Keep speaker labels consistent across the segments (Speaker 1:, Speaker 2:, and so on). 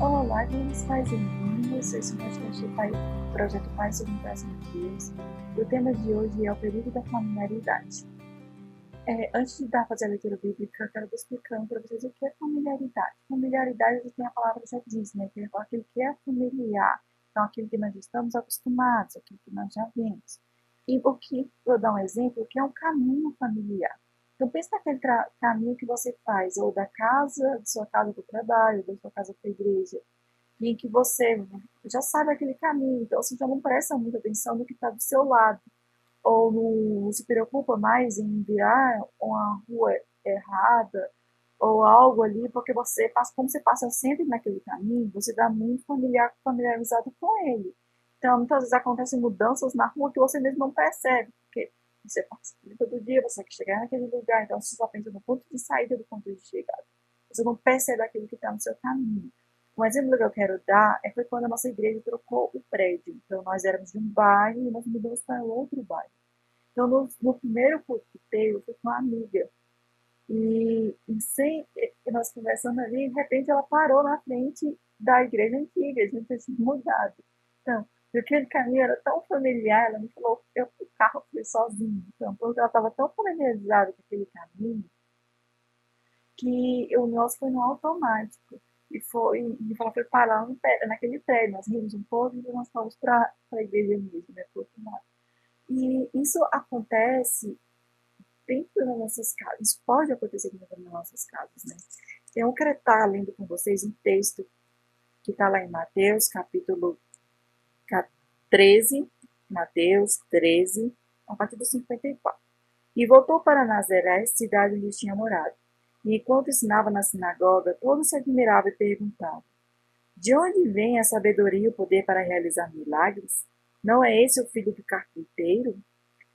Speaker 1: Olá, queridos pais e meninas, esse é o podcast do Projeto Pai Segundo Coração de Deus. E o tema de hoje é o perigo da familiaridade. É, antes de dar fazer a leitura bíblica, eu quero explicando para vocês o que é familiaridade. Familiaridade, tem a palavra já diz, né? Que é aquilo que é familiar. Então, aquilo que nós estamos acostumados, aquilo que nós já vimos. E o que, vou dar um exemplo, o que é um caminho familiar. Então, pense naquele caminho que você faz, ou da casa, de sua casa para o trabalho, da sua casa para a igreja, em que você já sabe aquele caminho, então você já não presta muita atenção no que está do seu lado, ou não se preocupa mais em virar uma rua errada, ou algo ali, porque você passa, como você passa sempre naquele caminho, você dá muito familiar, familiarizado com ele. Então, muitas vezes acontecem mudanças na rua que você mesmo não percebe, porque você participa todo dia, você quer chegar naquele lugar, então você só pensa no ponto de saída do ponto de chegada. Você não percebe aquilo que está no seu caminho. Um exemplo que eu quero dar é foi quando a nossa igreja trocou o prédio. Então, nós éramos de um bairro e nós mudamos para outro bairro. Então, no, no primeiro culto que teve, eu fui com uma amiga. E, e, sem, nós conversando ali, de repente ela parou na frente da igreja antiga, a gente tinha mudado. Então, e aquele caminho era tão familiar, ela me falou, eu o carro fui sozinho. Então, porque ela estava tão familiarizada com aquele caminho, que o nosso foi no automático. E foi, e ela foi parar no, naquele prédio. Nós rimos um pouco e nós fomos para a igreja mesmo, né, outro lado. E isso acontece dentro das nossas casas. Isso pode acontecer dentro das nossas casas, né? Eu quero estar lendo com vocês um texto que está lá em Mateus, capítulo 13, Mateus 13, a partir do 54. E voltou para Nazaré, cidade onde tinha morado. E enquanto ensinava na sinagoga, todos se admiravam e perguntavam: De onde vem a sabedoria e o poder para realizar milagres? Não é esse o filho do carpinteiro?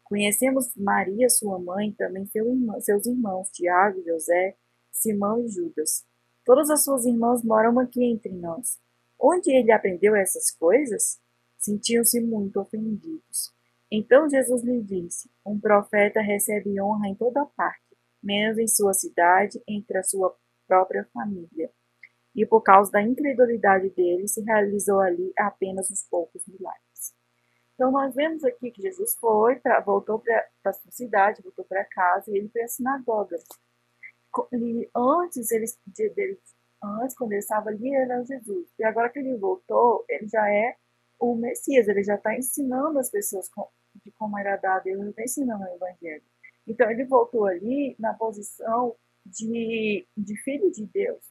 Speaker 1: Conhecemos Maria, sua mãe, e também seu irmão, seus irmãos, Tiago, José, Simão e Judas. Todas as suas irmãs moram aqui entre nós. Onde ele aprendeu essas coisas? Sentiam-se muito ofendidos. Então Jesus lhe disse: Um profeta recebe honra em toda parte, menos em sua cidade, entre a sua própria família. E por causa da incredulidade dele, se realizou ali apenas uns poucos milagres. Então nós vemos aqui que Jesus foi, pra, voltou para sua cidade, voltou para casa e ele foi à sinagoga. E antes ele, antes quando ele estava ali, ele era Jesus. E agora que ele voltou, ele já é o Messias, ele já está ensinando as pessoas de como agradar a Deus, ele está ensinando o Evangelho. Então, ele voltou ali na posição de, de filho de Deus.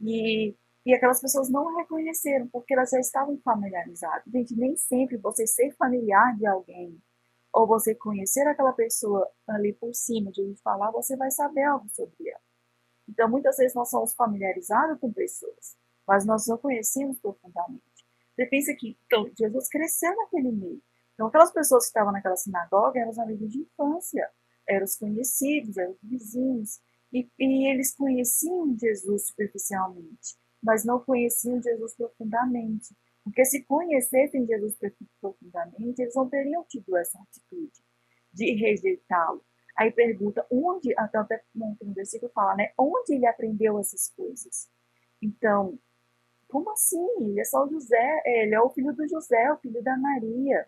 Speaker 1: E, e aquelas pessoas não reconheceram, porque elas já estavam familiarizadas. Gente, nem sempre você ser familiar de alguém, ou você conhecer aquela pessoa ali por cima, de ouvir falar, você vai saber algo sobre ela. Então, muitas vezes nós somos familiarizados com pessoas, mas nós não conhecemos profundamente. Você pensa que então, Jesus cresceu naquele meio. Então, aquelas pessoas que estavam naquela sinagoga eram os amigos de infância, eram os conhecidos, eram os vizinhos. E, e eles conheciam Jesus superficialmente, mas não conheciam Jesus profundamente. Porque se conhecessem Jesus profundamente, eles não teriam tido essa atitude de rejeitá-lo. Aí pergunta onde, até, no versículo fala, né? Onde ele aprendeu essas coisas? Então, como assim? Ele é só o José, ele é o filho do José, o filho da Maria.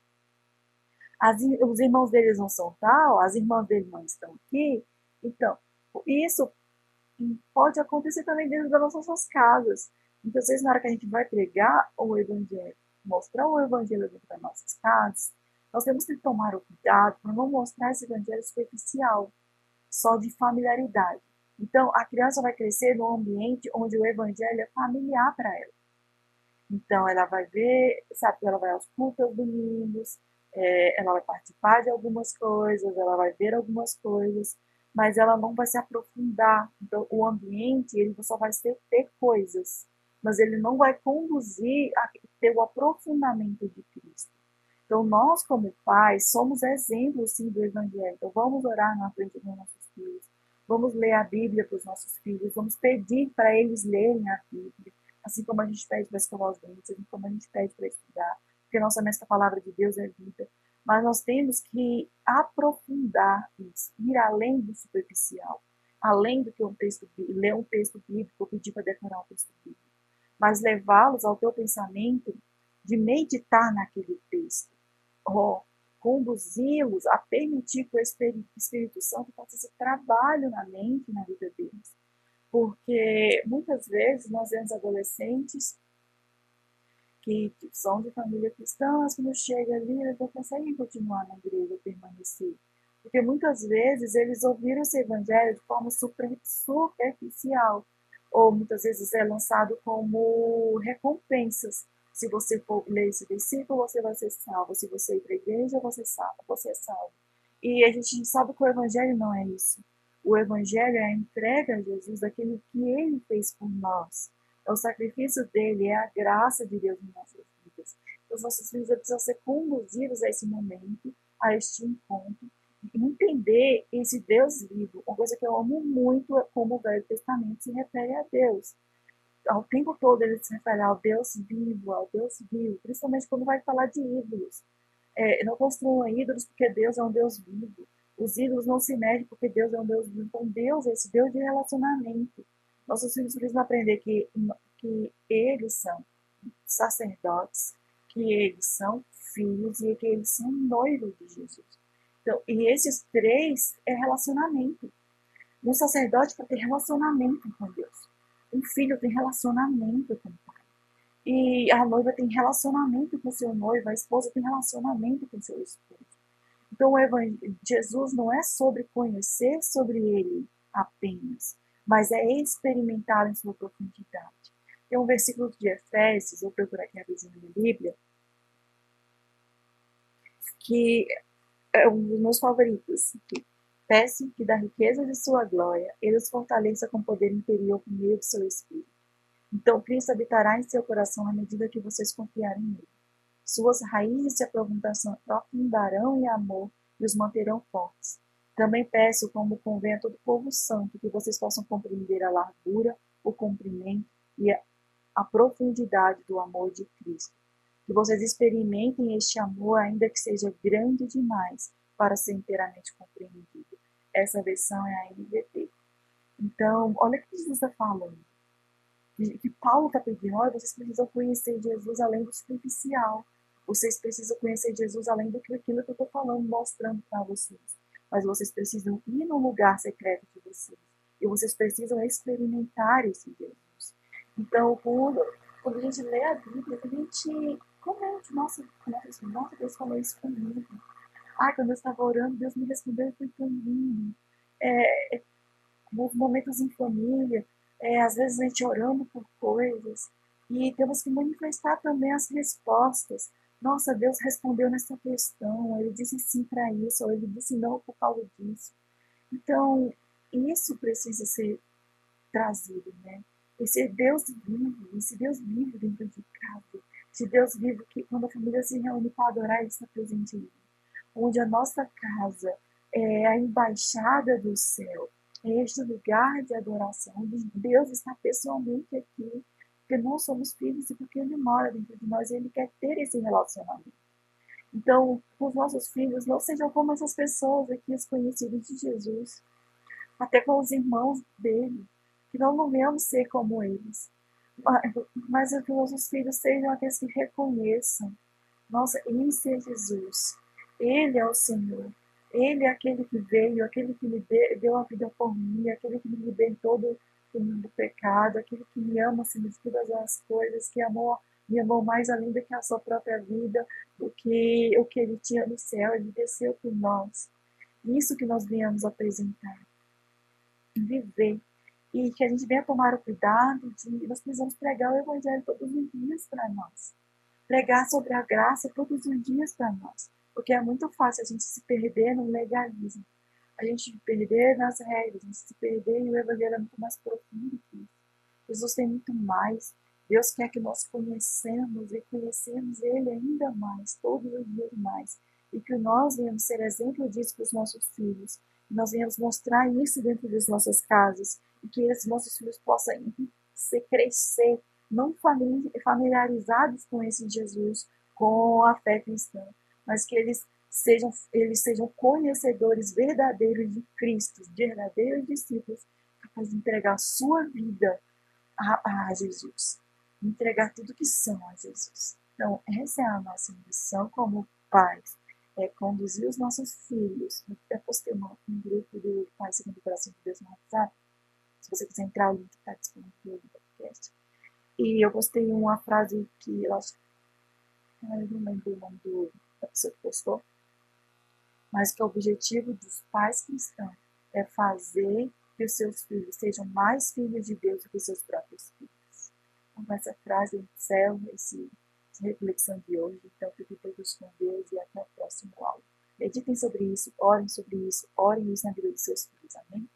Speaker 1: As, os irmãos deles não são tal, as irmãs dele não estão aqui. Então, isso pode acontecer também dentro das nossas casas. Muitas vezes, na hora que a gente vai pregar o evangelho, mostrar o evangelho dentro das nossas casas, nós temos que tomar o cuidado para não mostrar esse evangelho superficial, só de familiaridade. Então, a criança vai crescer num ambiente onde o evangelho é familiar para ela. Então, ela vai ver, sabe, ela vai aos cultos domingos, é, ela vai participar de algumas coisas, ela vai ver algumas coisas, mas ela não vai se aprofundar. Então, o ambiente, ele só vai ter, ter coisas, mas ele não vai conduzir a ter o aprofundamento de Cristo. Então, nós, como pais, somos exemplos, sim, do Evangelho. Então, vamos orar na frente dos nossos filhos Vamos ler a Bíblia para os nossos filhos, vamos pedir para eles lerem a Bíblia, assim como a gente pede para escovar os dentes, assim como a gente pede para estudar, porque nós sabemos que a palavra de Deus é vida. Mas nós temos que aprofundar isso, ir além do superficial, além do que um texto ler um texto bíblico, pedir para decorar um texto bíblico. mas levá-los ao teu pensamento de meditar naquele texto. Oh, conduzi-los a permitir que o Espírito Santo faça esse trabalho na mente, na vida deles. Porque muitas vezes nós vemos adolescentes que são de família cristã, mas quando chega ali, eles não conseguem continuar na igreja, permanecer. Porque muitas vezes eles ouviram esse evangelho de forma super, superficial, ou muitas vezes é lançado como recompensas. Se você for ler esse versículo, você vai ser salvo. Se você ir para a igreja, você, você é salvo. E a gente sabe que o evangelho não é isso. O evangelho é a entrega a Jesus daquilo que ele fez por nós. É o sacrifício dele, é a graça de Deus em nossas vidas. Então, os nossos filhos precisam ser conduzidos a esse momento, a este encontro, entender esse Deus vivo. Uma coisa que eu amo muito é como o Velho Testamento se refere a Deus. Ao tempo todo ele se refere ao Deus vivo, ao Deus vivo, principalmente quando vai falar de ídolos. É, não construam ídolos porque Deus é um Deus vivo. Os ídolos não se medem porque Deus é um Deus vivo. Então Deus é esse Deus de relacionamento. Nossos filhos precisam aprender que, que eles são sacerdotes, que eles são filhos e que eles são noivos de Jesus. Então, e esses três é relacionamento. Um sacerdote para ter relacionamento com Deus. Um filho tem relacionamento com o pai. E a noiva tem relacionamento com seu noivo, a esposa tem relacionamento com seu esposo. Então, Jesus não é sobre conhecer sobre ele apenas, mas é experimentar em sua profundidade. Tem um versículo de Efésios, vou procurar aqui a visão da Bíblia, que é um dos meus favoritos. Peço que da riqueza de sua glória, ele os fortaleça com poder interior por meio do seu Espírito. Então Cristo habitará em seu coração à medida que vocês confiarem nele. Suas raízes se aprofundarão em amor e os manterão fortes. Também peço, como convém a todo povo santo, que vocês possam compreender a largura, o comprimento e a profundidade do amor de Cristo que vocês experimentem este amor, ainda que seja grande demais para ser inteiramente compreendido. Essa versão é a NVT. Então, olha o que Jesus está falando. Que Paulo está pedindo, olha, vocês precisam conhecer Jesus além do superficial. Vocês precisam conhecer Jesus além do que aquilo que eu estou falando, mostrando para vocês. Mas vocês precisam ir no lugar secreto de vocês. E vocês precisam experimentar esse Jesus. Então, quando, quando a gente lê a Bíblia, a gente comente, nossa, nossa, nossa, Deus falou isso comigo. Ah, quando eu estava orando, Deus me respondeu e foi tão lindo. É, momentos em família, é, às vezes a gente orando por coisas e temos que manifestar também as respostas. Nossa, Deus respondeu nessa questão, ele disse sim para isso, ou ele disse não por causa disso. Então, isso precisa ser trazido, né? Esse Deus vivo, esse Deus vivo dentro de casa, de Deus vivo que quando a família se reúne para adorar, Ele está presente ali. Onde a nossa casa é a embaixada do céu, é este lugar de adoração, onde Deus está pessoalmente aqui, porque nós somos filhos e porque Ele mora dentro de nós e Ele quer ter esse relacionamento. Então, os nossos filhos não sejam como essas pessoas aqui, os conhecidos de Jesus, até com os irmãos dele, que não, venhamos ser como eles, mas que nossos filhos sejam aqueles que reconheçam, nossa, isso é Jesus, Ele é o Senhor, Ele é aquele que veio, aquele que me deu a vida por mim, aquele que me libertou do, do pecado, aquele que me ama acima de todas as coisas, que amou, me amou mais além do que a sua própria vida, do que o que Ele tinha no céu, Ele desceu por nós. Isso que nós viemos apresentar. Viver e que a gente venha tomar o cuidado de nós precisamos pregar o evangelho todos os dias para nós. Pregar sobre a graça todos os dias para nós. Porque é muito fácil a gente se perder no legalismo. A gente se perder nas regras, a gente se perder e o evangelho é muito mais profundo que isso. Jesus tem muito mais. Deus quer que nós conhecemos e conhecemos Ele ainda mais, todos os dias mais. E que nós venhamos ser exemplo disso para os nossos filhos. Que nós venhamos mostrar isso dentro das nossas casas e que esses nossos filhos possam se crescer, não familiarizados com esse Jesus, com a fé cristã, mas que eles sejam, eles sejam conhecedores verdadeiros de Cristo, verdadeiros discípulos, capazes de entregar a sua vida a, a Jesus. entregar tudo que são a Jesus. Então, essa é a nossa missão como pais, é conduzir os nossos filhos. Eu até postei um, um grupo do Pai Segundo o Coração de Deus no WhatsApp. Se você quiser entrar, o link está disponível no podcast. E eu postei uma frase que eu acho. Eu não lembro o nome do, que postou. Mas que o objetivo dos pais cristãos é fazer que os seus filhos sejam mais filhos de Deus do que seus próprios filhos. Então, com essa frase, eu encerro esse, essa reflexão de hoje. Então, fiquem todos com Deus e até o próximo áudio. Meditem sobre isso, orem sobre isso, orem isso na vida dos seus filhos. Amém?